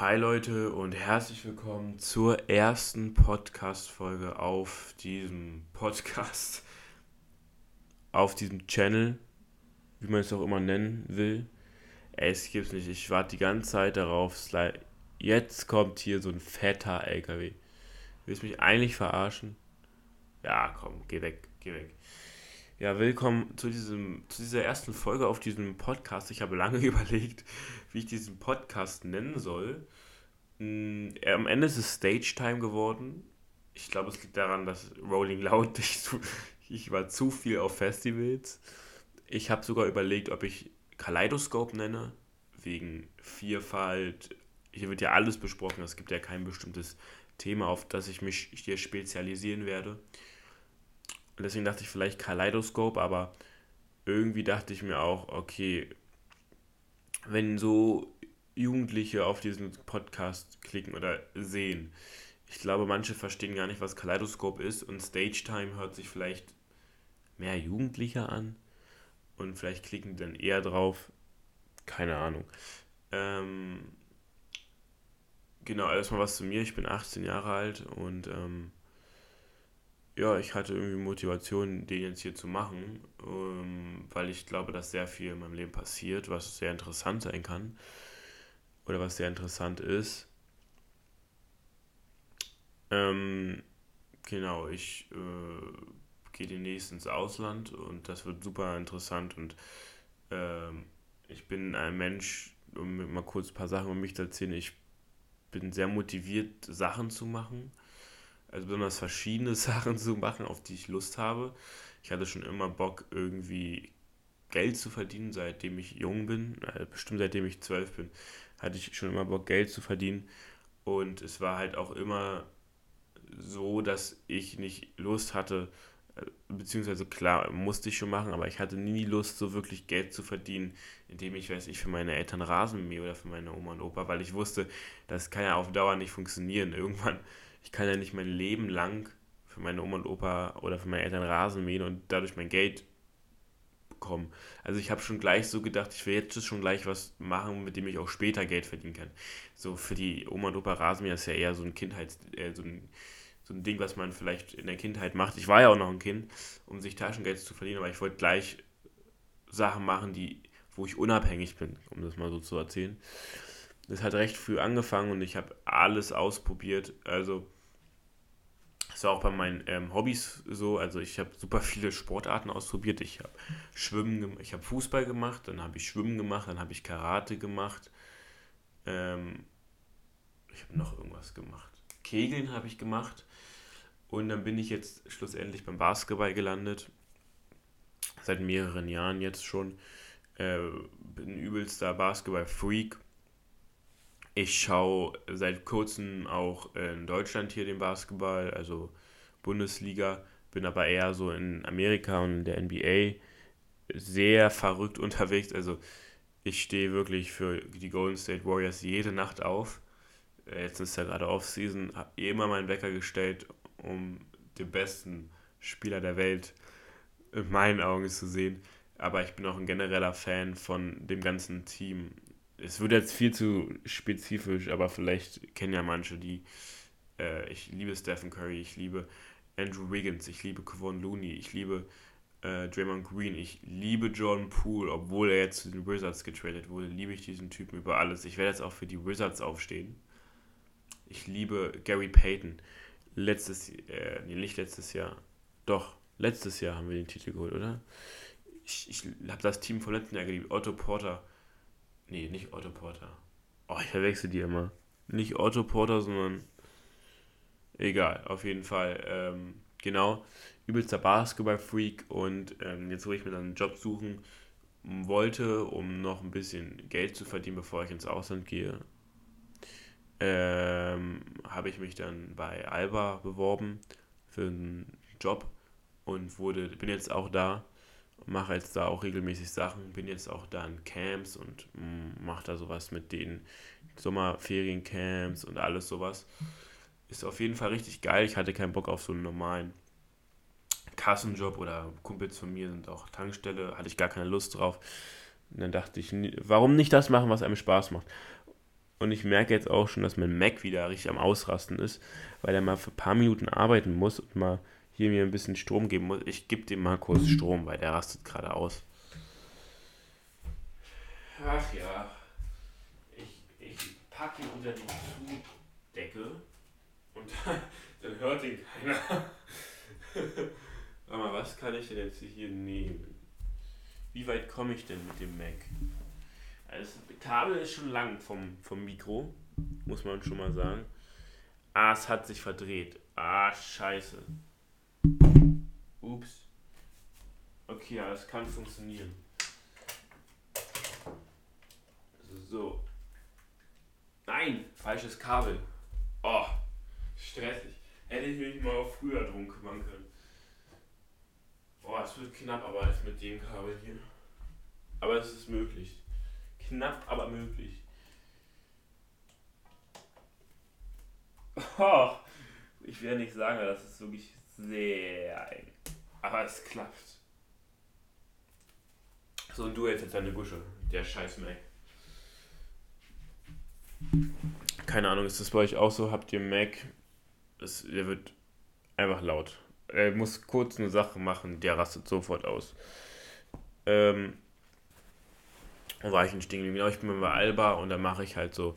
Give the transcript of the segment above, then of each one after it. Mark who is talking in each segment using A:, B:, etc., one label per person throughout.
A: Hi Leute und herzlich willkommen zur ersten Podcast-Folge auf diesem Podcast, auf diesem Channel, wie man es auch immer nennen will. Es gibt's nicht. Ich warte die ganze Zeit darauf. Jetzt kommt hier so ein fetter LKW. Willst du mich eigentlich verarschen? Ja, komm, geh weg, geh weg. Ja, willkommen zu, diesem, zu dieser ersten Folge auf diesem Podcast. Ich habe lange überlegt, wie ich diesen Podcast nennen soll. Mm, am Ende ist es Stage Time geworden. Ich glaube, es liegt daran, dass Rolling Loud, ich, ich war zu viel auf Festivals. Ich habe sogar überlegt, ob ich Kaleidoskop nenne, wegen Vielfalt. Hier wird ja alles besprochen, es gibt ja kein bestimmtes Thema, auf das ich mich hier spezialisieren werde. Deswegen dachte ich vielleicht Kaleidoskop, aber irgendwie dachte ich mir auch, okay, wenn so Jugendliche auf diesen Podcast klicken oder sehen, ich glaube, manche verstehen gar nicht, was Kaleidoskop ist und Stage Time hört sich vielleicht mehr Jugendlicher an und vielleicht klicken die dann eher drauf. Keine Ahnung. Ähm, genau, erstmal was zu mir. Ich bin 18 Jahre alt und ähm, ja, ich hatte irgendwie Motivation, den jetzt hier zu machen, ähm, weil ich glaube, dass sehr viel in meinem Leben passiert, was sehr interessant sein kann oder was sehr interessant ist. Ähm, genau, ich äh, gehe demnächst ins Ausland und das wird super interessant und ähm, ich bin ein Mensch, um mal kurz ein paar Sachen um mich zu erzählen, ich bin sehr motiviert, Sachen zu machen also besonders verschiedene Sachen zu machen, auf die ich Lust habe. Ich hatte schon immer Bock, irgendwie Geld zu verdienen, seitdem ich jung bin. Also bestimmt seitdem ich zwölf bin, hatte ich schon immer Bock, Geld zu verdienen. Und es war halt auch immer so, dass ich nicht Lust hatte, äh, beziehungsweise klar, musste ich schon machen, aber ich hatte nie Lust, so wirklich Geld zu verdienen, indem ich, weiß ich, für meine Eltern Rasen mähe oder für meine Oma und Opa, weil ich wusste, das kann ja auf Dauer nicht funktionieren. Irgendwann ich kann ja nicht mein Leben lang für meine Oma und Opa oder für meine Eltern Rasen mähen und dadurch mein Geld bekommen. Also ich habe schon gleich so gedacht, ich will jetzt schon gleich was machen, mit dem ich auch später Geld verdienen kann. So für die Oma und Opa Rasenmäher ist ja eher so ein Kindheits, äh, so ein so ein Ding, was man vielleicht in der Kindheit macht. Ich war ja auch noch ein Kind, um sich Taschengeld zu verdienen, aber ich wollte gleich Sachen machen, die, wo ich unabhängig bin, um das mal so zu erzählen. Das hat recht früh angefangen und ich habe alles ausprobiert. Also das war auch bei meinen ähm, Hobbys so. Also ich habe super viele Sportarten ausprobiert. Ich habe Schwimmen, ich habe Fußball gemacht, dann habe ich Schwimmen gemacht, dann habe ich Karate gemacht. Ähm, ich habe noch irgendwas gemacht. Kegeln habe ich gemacht. Und dann bin ich jetzt schlussendlich beim Basketball gelandet. Seit mehreren Jahren jetzt schon. Äh, bin übelster Basketball-Freak. Ich schaue seit kurzem auch in Deutschland hier den Basketball, also Bundesliga, bin aber eher so in Amerika und der NBA sehr verrückt unterwegs. Also ich stehe wirklich für die Golden State Warriors jede Nacht auf. Jetzt ist ja gerade Off-Season, habe immer meinen Wecker gestellt, um den besten Spieler der Welt in meinen Augen zu sehen. Aber ich bin auch ein genereller Fan von dem ganzen Team es wird jetzt viel zu spezifisch, aber vielleicht kennen ja manche die. Äh, ich liebe Stephen Curry, ich liebe Andrew Wiggins, ich liebe Kevon Looney, ich liebe äh, Draymond Green, ich liebe Jordan Poole, obwohl er jetzt zu den Wizards getradet wurde, liebe ich diesen Typen über alles. Ich werde jetzt auch für die Wizards aufstehen. Ich liebe Gary Payton. Letztes, äh, nee, nicht letztes Jahr, doch, letztes Jahr haben wir den Titel geholt, oder? Ich, ich habe das Team vom letzten Jahr geliebt. Otto Porter, Nee, nicht Otto Porter. Oh, ich verwechsel die immer. Nicht Otto Porter, sondern. Egal, auf jeden Fall. Ähm, genau. Übelster Basketball-Freak und ähm, jetzt, wo ich mir dann einen Job suchen wollte, um noch ein bisschen Geld zu verdienen, bevor ich ins Ausland gehe, ähm, habe ich mich dann bei Alba beworben für einen Job und wurde, bin jetzt auch da mache jetzt da auch regelmäßig Sachen, bin jetzt auch da in Camps und mm, mache da sowas mit den Sommerferiencamps und alles sowas. Ist auf jeden Fall richtig geil. Ich hatte keinen Bock auf so einen normalen Kassenjob oder Kumpels von mir sind auch Tankstelle, hatte ich gar keine Lust drauf. Und dann dachte ich, warum nicht das machen, was einem Spaß macht? Und ich merke jetzt auch schon, dass mein Mac wieder richtig am Ausrasten ist, weil er mal für ein paar Minuten arbeiten muss und mal hier mir ein bisschen Strom geben muss. Ich gebe dem mal kurz Strom, weil der rastet gerade aus. Ach ja. Ich, ich packe ihn unter die Zudecke und dann, dann hört ihn keiner. Aber was kann ich denn jetzt hier nehmen? Wie weit komme ich denn mit dem Mac? Also das Kabel ist schon lang vom, vom Mikro, muss man schon mal sagen. Ah, es hat sich verdreht. Ah, scheiße. Okay, ja, es kann funktionieren. So. Nein, falsches Kabel. Oh, stressig. Hätte ich mich mal früher drum kümmern können. Boah, es wird knapp, aber es mit dem Kabel hier. Aber es ist möglich. Knapp, aber möglich. Oh, ich werde nicht sagen, das ist wirklich sehr eng. Aber es klappt. So, und du jetzt deine Gusche. Der scheiß Mac. Keine Ahnung, ist das bei euch auch so? Habt ihr Mac? Das, der wird einfach laut. Er muss kurz eine Sache machen, der rastet sofort aus. Ähm, war ich ein. Genau, ich bin bei Alba und da mache ich halt so.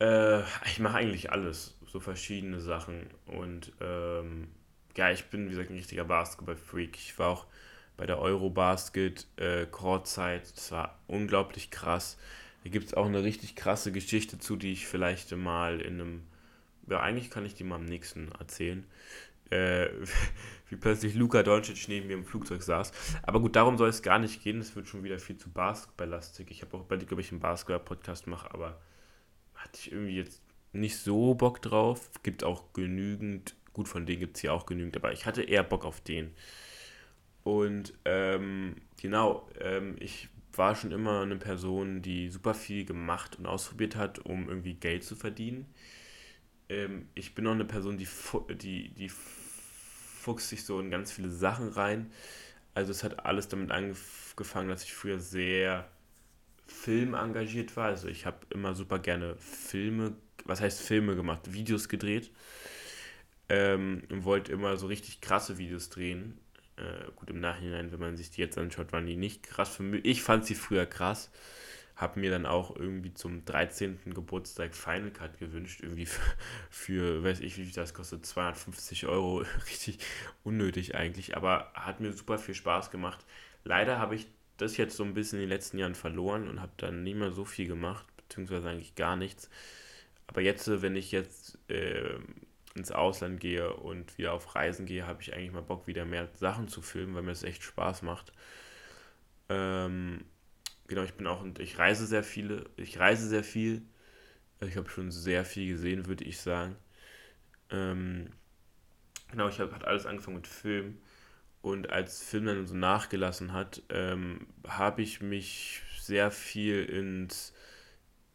A: Äh, ich mache eigentlich alles. So verschiedene Sachen. Und ähm, ja, ich bin, wie gesagt, ein richtiger Basketball-Freak. Ich war auch bei der Eurobasket äh, Chorzeit. Das war unglaublich krass. Da gibt es auch eine richtig krasse Geschichte zu, die ich vielleicht mal in einem. Ja, eigentlich kann ich die mal am nächsten erzählen äh, wie plötzlich Luka Doncic neben mir im Flugzeug saß. Aber gut, darum soll es gar nicht gehen. Es wird schon wieder viel zu basketballlastig. Ich habe auch überlegt, ob ich einen Basketball-Podcast mache, aber hatte ich irgendwie jetzt nicht so Bock drauf. Gibt auch genügend, gut, von denen gibt es hier auch genügend, aber ich hatte eher Bock auf den. Und ähm, genau, ähm, ich war schon immer eine Person, die super viel gemacht und ausprobiert hat, um irgendwie Geld zu verdienen. Ähm, ich bin auch eine Person, die, die, die fuchst sich so in ganz viele Sachen rein. Also es hat alles damit angefangen, dass ich früher sehr Film engagiert war. Also ich habe immer super gerne Filme, was heißt Filme gemacht, Videos gedreht. Ähm, und wollte immer so richtig krasse Videos drehen. Äh, gut, im Nachhinein, wenn man sich die jetzt anschaut, waren die nicht krass für mich. Ich fand sie früher krass habe mir dann auch irgendwie zum 13. Geburtstag Final Cut gewünscht, irgendwie für, für, weiß ich, wie viel das kostet, 250 Euro, richtig unnötig eigentlich, aber hat mir super viel Spaß gemacht. Leider habe ich das jetzt so ein bisschen in den letzten Jahren verloren und habe dann nicht mehr so viel gemacht, beziehungsweise eigentlich gar nichts. Aber jetzt, wenn ich jetzt äh, ins Ausland gehe und wieder auf Reisen gehe, habe ich eigentlich mal Bock, wieder mehr Sachen zu filmen, weil mir das echt Spaß macht. Ähm, genau, ich bin auch und ich reise sehr viele, ich reise sehr viel. Ich habe schon sehr viel gesehen, würde ich sagen. Ähm, genau, ich habe alles angefangen mit Film und als Film dann so nachgelassen hat, ähm, habe ich mich sehr viel ins,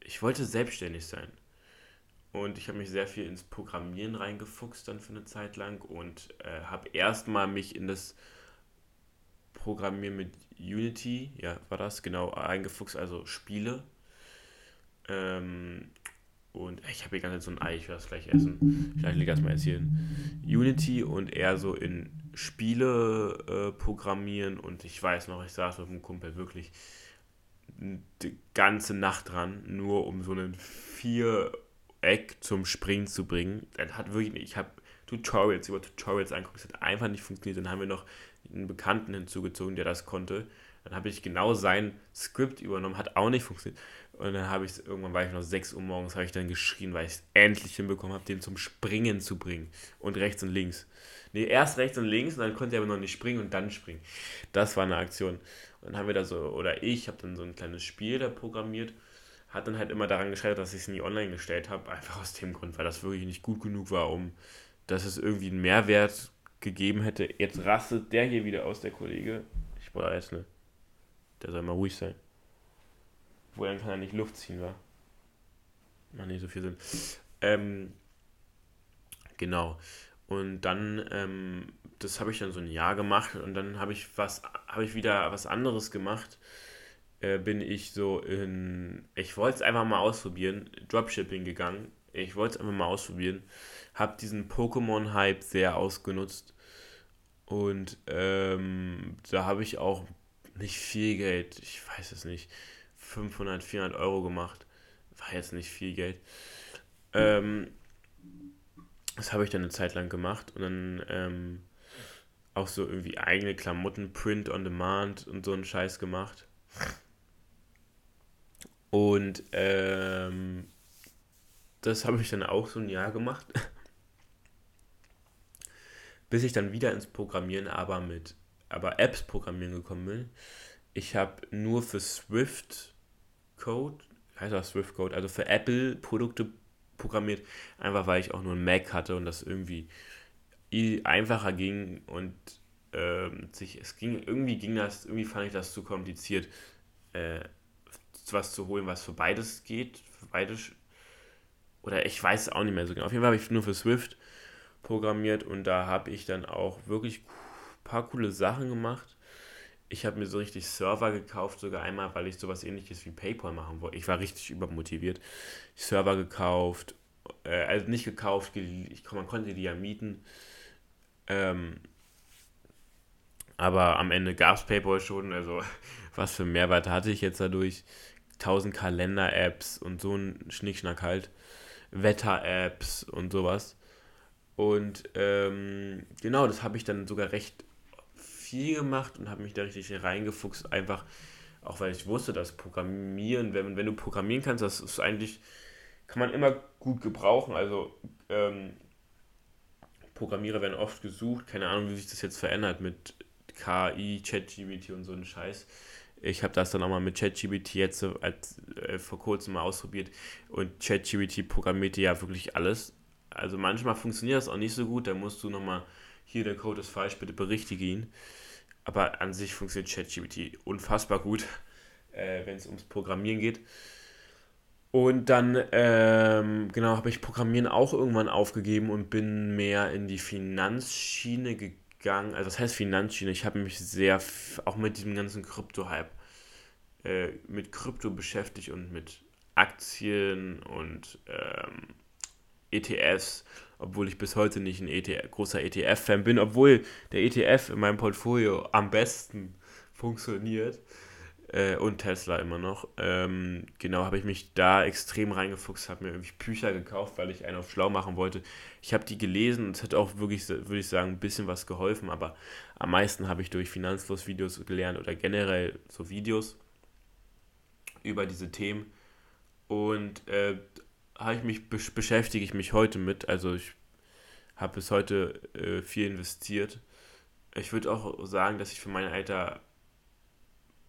A: ich wollte selbstständig sein und ich habe mich sehr viel ins Programmieren reingefuchst dann für eine Zeit lang und äh, habe erstmal mich in das Programmieren mit Unity, ja, war das, genau, eingefuchst, also Spiele. Ähm, und ich habe hier ganz so ein Ei, ich werde das gleich essen. Vielleicht liege erstmal erzählen. Unity und eher so in Spiele äh, programmieren und ich weiß noch, ich saß mit einem Kumpel wirklich die ganze Nacht dran, nur um so einen Viereck zum Springen zu bringen. Das hat wirklich, ich habe Tutorials über Tutorials angeguckt, es hat einfach nicht funktioniert. Dann haben wir noch einen Bekannten hinzugezogen, der das konnte. Dann habe ich genau sein Skript übernommen, hat auch nicht funktioniert. Und dann habe ich es, irgendwann war ich noch 6 Uhr morgens, habe ich dann geschrien, weil ich es endlich hinbekommen habe, den zum Springen zu bringen. Und rechts und links. Nee, erst rechts und links und dann konnte er aber noch nicht springen und dann springen. Das war eine Aktion. Und dann haben wir da so, oder ich habe dann so ein kleines Spiel da programmiert. Hat dann halt immer daran gescheitert, dass ich es nie online gestellt habe. Einfach aus dem Grund, weil das wirklich nicht gut genug war, um dass es irgendwie einen Mehrwert gegeben hätte. Jetzt rastet der hier wieder aus, der Kollege. Ich brauche jetzt ne. Der soll mal ruhig sein. Wo dann kann er nicht Luft ziehen, wa? Macht nicht so viel Sinn. Ähm, genau. Und dann, ähm, das habe ich dann so ein Jahr gemacht und dann habe ich was, habe ich wieder was anderes gemacht. Äh, bin ich so in, ich wollte es einfach mal ausprobieren, Dropshipping gegangen. Ich wollte es einfach mal ausprobieren. Habe diesen Pokémon-Hype sehr ausgenutzt. Und ähm, da habe ich auch nicht viel Geld, ich weiß es nicht, 500, 400 Euro gemacht. War jetzt nicht viel Geld. Ähm, das habe ich dann eine Zeit lang gemacht und dann ähm, auch so irgendwie eigene Klamotten, Print on Demand und so einen Scheiß gemacht. Und ähm, das habe ich dann auch so ein Jahr gemacht. Bis ich dann wieder ins Programmieren, aber mit aber Apps programmieren gekommen bin. Ich habe nur für Swift Code, heißt das Swift Code, also für Apple Produkte programmiert, einfach weil ich auch nur ein Mac hatte und das irgendwie einfacher ging und ähm, sich, es ging, irgendwie ging das, irgendwie fand ich das zu kompliziert, äh, was zu holen, was für beides geht, für beides, oder ich weiß auch nicht mehr so genau. Auf jeden Fall habe ich nur für Swift programmiert und da habe ich dann auch wirklich ein paar coole Sachen gemacht. Ich habe mir so richtig Server gekauft, sogar einmal, weil ich sowas ähnliches wie PayPal machen wollte. Ich war richtig übermotiviert. Server gekauft, äh, also nicht gekauft, ich, man konnte die ja mieten. Ähm, aber am Ende gab es PayPal schon, also was für Mehrwert hatte ich jetzt dadurch? 1000 Kalender-Apps und so ein Schnickschnack halt. Wetter-Apps und sowas. Und ähm, genau, das habe ich dann sogar recht viel gemacht und habe mich da richtig reingefuchst. Einfach, auch weil ich wusste, dass Programmieren, wenn, wenn du programmieren kannst, das ist eigentlich, kann man immer gut gebrauchen. Also ähm, Programmierer werden oft gesucht. Keine Ahnung, wie sich das jetzt verändert mit KI, ChatGPT und so ein Scheiß. Ich habe das dann auch mal mit ChatGPT jetzt als, äh, vor kurzem mal ausprobiert und ChatGPT programmiert ja wirklich alles. Also manchmal funktioniert das auch nicht so gut, da musst du nochmal, hier der Code ist falsch, bitte berichtige ihn. Aber an sich funktioniert ChatGPT unfassbar gut, äh, wenn es ums Programmieren geht. Und dann, ähm, genau, habe ich Programmieren auch irgendwann aufgegeben und bin mehr in die Finanzschiene gegangen. Also, das heißt Finanzschiene? Ich habe mich sehr, auch mit diesem ganzen Krypto-Hype, äh, mit Krypto beschäftigt und mit Aktien und ähm, ETFs, obwohl ich bis heute nicht ein ETF, großer ETF-Fan bin, obwohl der ETF in meinem Portfolio am besten funktioniert äh, und Tesla immer noch. Ähm, genau, habe ich mich da extrem reingefuchst, habe mir irgendwie Bücher gekauft, weil ich einen auf schlau machen wollte. Ich habe die gelesen und es hat auch wirklich, würde ich sagen, ein bisschen was geholfen, aber am meisten habe ich durch Finanzfluss-Videos gelernt oder generell so Videos über diese Themen. Und äh, ich mich beschäftige ich mich heute mit. Also ich habe bis heute äh, viel investiert. Ich würde auch sagen, dass ich für mein Alter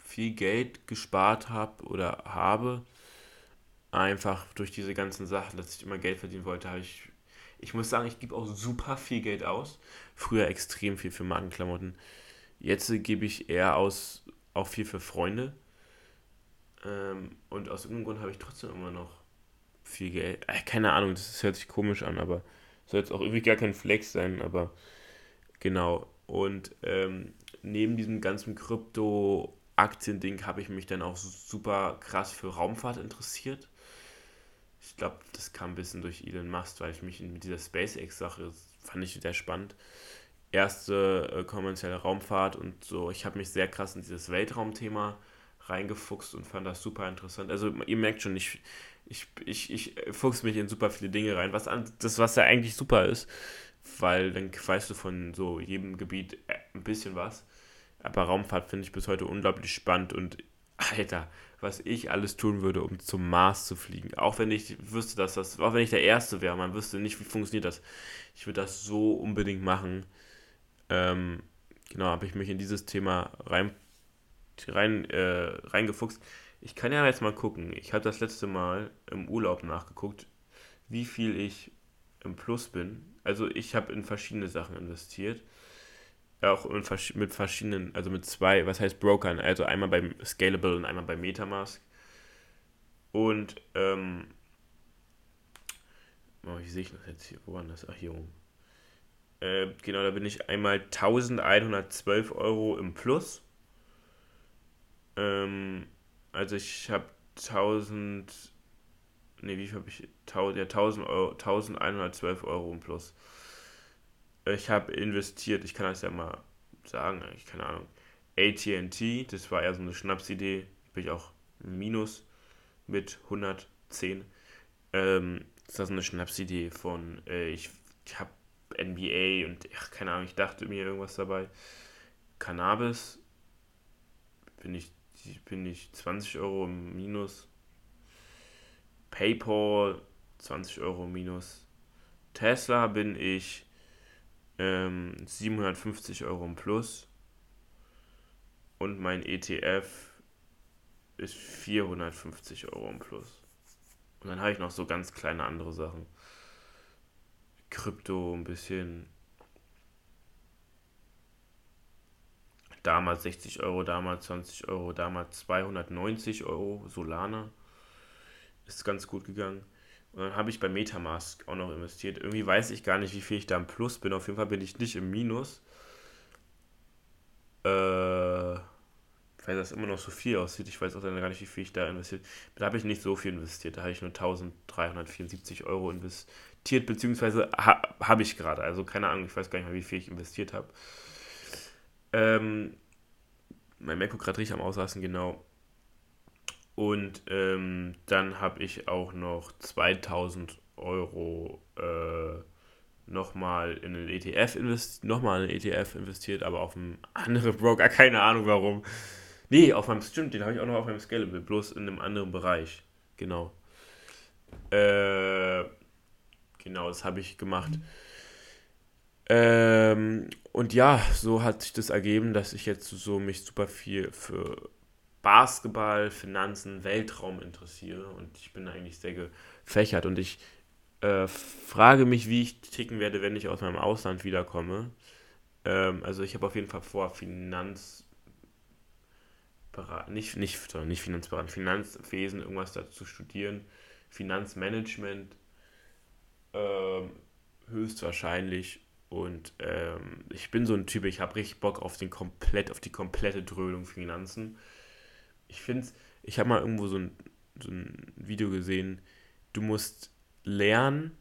A: viel Geld gespart habe oder habe. Einfach durch diese ganzen Sachen, dass ich immer Geld verdienen wollte, habe ich. Ich muss sagen, ich gebe auch super viel Geld aus. Früher extrem viel für Markenklamotten. Jetzt gebe ich eher aus, auch viel für Freunde. Ähm, und aus irgendeinem Grund habe ich trotzdem immer noch viel Geld. Äh, keine Ahnung, das hört sich komisch an, aber soll jetzt auch irgendwie gar kein Flex sein, aber genau. Und ähm, neben diesem ganzen Krypto-Aktien-Ding habe ich mich dann auch super krass für Raumfahrt interessiert. Ich glaube, das kam ein bisschen durch Elon Musk, weil ich mich mit dieser SpaceX-Sache fand ich sehr spannend. Erste äh, kommerzielle Raumfahrt und so. Ich habe mich sehr krass in dieses Weltraumthema reingefuchst und fand das super interessant. Also ihr merkt schon, ich, ich, ich, ich fuchs mich in super viele Dinge rein, was an, das, was ja eigentlich super ist, weil dann weißt du von so jedem Gebiet äh, ein bisschen was. Aber Raumfahrt finde ich bis heute unglaublich spannend und Alter, was ich alles tun würde, um zum Mars zu fliegen. Auch wenn ich wüsste, dass das, auch wenn ich der Erste wäre, man wüsste nicht, wie funktioniert das. Ich würde das so unbedingt machen. Ähm, genau, habe ich mich in dieses Thema rein, rein, äh, reingefuchst. Ich kann ja jetzt mal gucken. Ich habe das letzte Mal im Urlaub nachgeguckt, wie viel ich im Plus bin. Also ich habe in verschiedene Sachen investiert. Auch mit verschiedenen, also mit zwei, was heißt Brokern? Also einmal beim Scalable und einmal bei Metamask. Und, ähm, oh, wie sehe ich das jetzt hier? Wo war das? Ach, hier oben. Äh, genau, da bin ich einmal 1112 Euro im Plus. Ähm, Also ich habe 1000, nee, wie viel habe ich? Ja, 1000 Euro, 1112 Euro im Plus. Ich habe investiert, ich kann das ja mal sagen, eigentlich, keine Ahnung. ATT, das war eher so eine Schnapsidee, bin ich auch Minus mit 110. Ähm, das so eine Schnapsidee von, äh, ich, ich habe NBA und ach, keine Ahnung, ich dachte mir irgendwas dabei. Cannabis bin ich, bin ich 20 Euro Minus. PayPal 20 Euro minus. Tesla bin ich ähm, 750 Euro im Plus. Und mein ETF ist 450 Euro im Plus. Und dann habe ich noch so ganz kleine andere Sachen. Krypto ein bisschen. Damals 60 Euro, damals 20 Euro, damals 290 Euro. Solana ist ganz gut gegangen. Und dann habe ich bei Metamask auch noch investiert. Irgendwie weiß ich gar nicht, wie viel ich da im Plus bin. Auf jeden Fall bin ich nicht im Minus. Äh weil das immer noch so viel aussieht. Ich weiß auch gar nicht, wie viel ich da investiert Da habe ich nicht so viel investiert. Da habe ich nur 1374 Euro investiert, beziehungsweise ha, habe ich gerade. Also keine Ahnung, ich weiß gar nicht mehr, wie viel ich investiert habe. Ähm, mein MacBook gerade richtig am Ausrasten, genau. Und ähm, dann habe ich auch noch 2000 Euro äh, nochmal in einen ETF investiert, nochmal in einen ETF investiert, aber auf einen anderen Broker, keine Ahnung warum. Nee, auf meinem, stimmt, den habe ich auch noch auf meinem Scalable, bloß in einem anderen Bereich. Genau. Äh, genau, das habe ich gemacht. Ähm, und ja, so hat sich das ergeben, dass ich jetzt so mich super viel für Basketball, Finanzen, Weltraum interessiere und ich bin eigentlich sehr gefächert und ich äh, frage mich, wie ich ticken werde, wenn ich aus meinem Ausland wiederkomme. Ähm, also ich habe auf jeden Fall vor, Finanz nicht, nicht, nicht Finanzberatung, Finanzwesen, irgendwas dazu studieren, Finanzmanagement ähm, höchstwahrscheinlich. Und ähm, ich bin so ein Typ, ich habe richtig Bock auf den komplett, auf die komplette Dröhnung Finanzen. Ich finde ich habe mal irgendwo so ein, so ein Video gesehen, du musst lernen,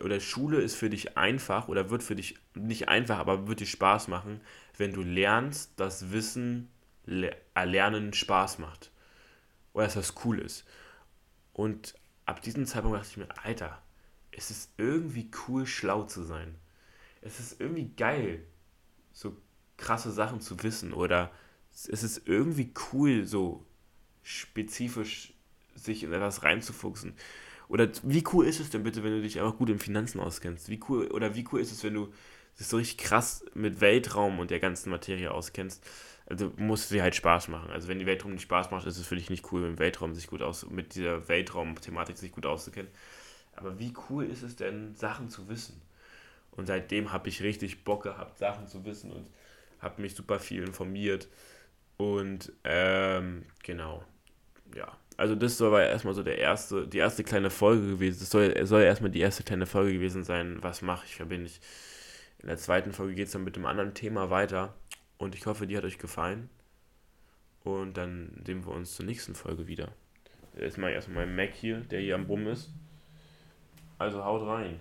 A: oder Schule ist für dich einfach oder wird für dich nicht einfach, aber wird dir Spaß machen, wenn du lernst, das Wissen Erlernen Spaß macht. Oder dass das cool ist. Und ab diesem Zeitpunkt dachte ich mir, Alter, es ist irgendwie cool, schlau zu sein. Es ist irgendwie geil, so krasse Sachen zu wissen. Oder es ist irgendwie cool, so spezifisch sich in etwas reinzufuchsen. Oder wie cool ist es denn bitte, wenn du dich einfach gut in Finanzen auskennst? Wie cool, oder wie cool ist es, wenn du dich so richtig krass mit Weltraum und der ganzen Materie auskennst? also muss sie halt Spaß machen. Also wenn die Weltraum nicht Spaß macht, ist es für dich nicht cool, dem Weltraum sich gut aus, mit dieser Weltraum-Thematik sich gut auszukennen. Aber wie cool ist es denn, Sachen zu wissen? Und seitdem habe ich richtig Bock gehabt, Sachen zu wissen und habe mich super viel informiert. Und ähm, genau, ja. Also das soll aber erstmal so der erste, die erste kleine Folge gewesen. Das soll, soll erstmal die erste kleine Folge gewesen sein. Was mache ich, verbinde ich. In der zweiten Folge geht es dann mit dem anderen Thema weiter. Und ich hoffe, die hat euch gefallen. Und dann sehen wir uns zur nächsten Folge wieder. Jetzt mache ich erstmal meinen Mac hier, der hier am Bumm ist. Also haut rein.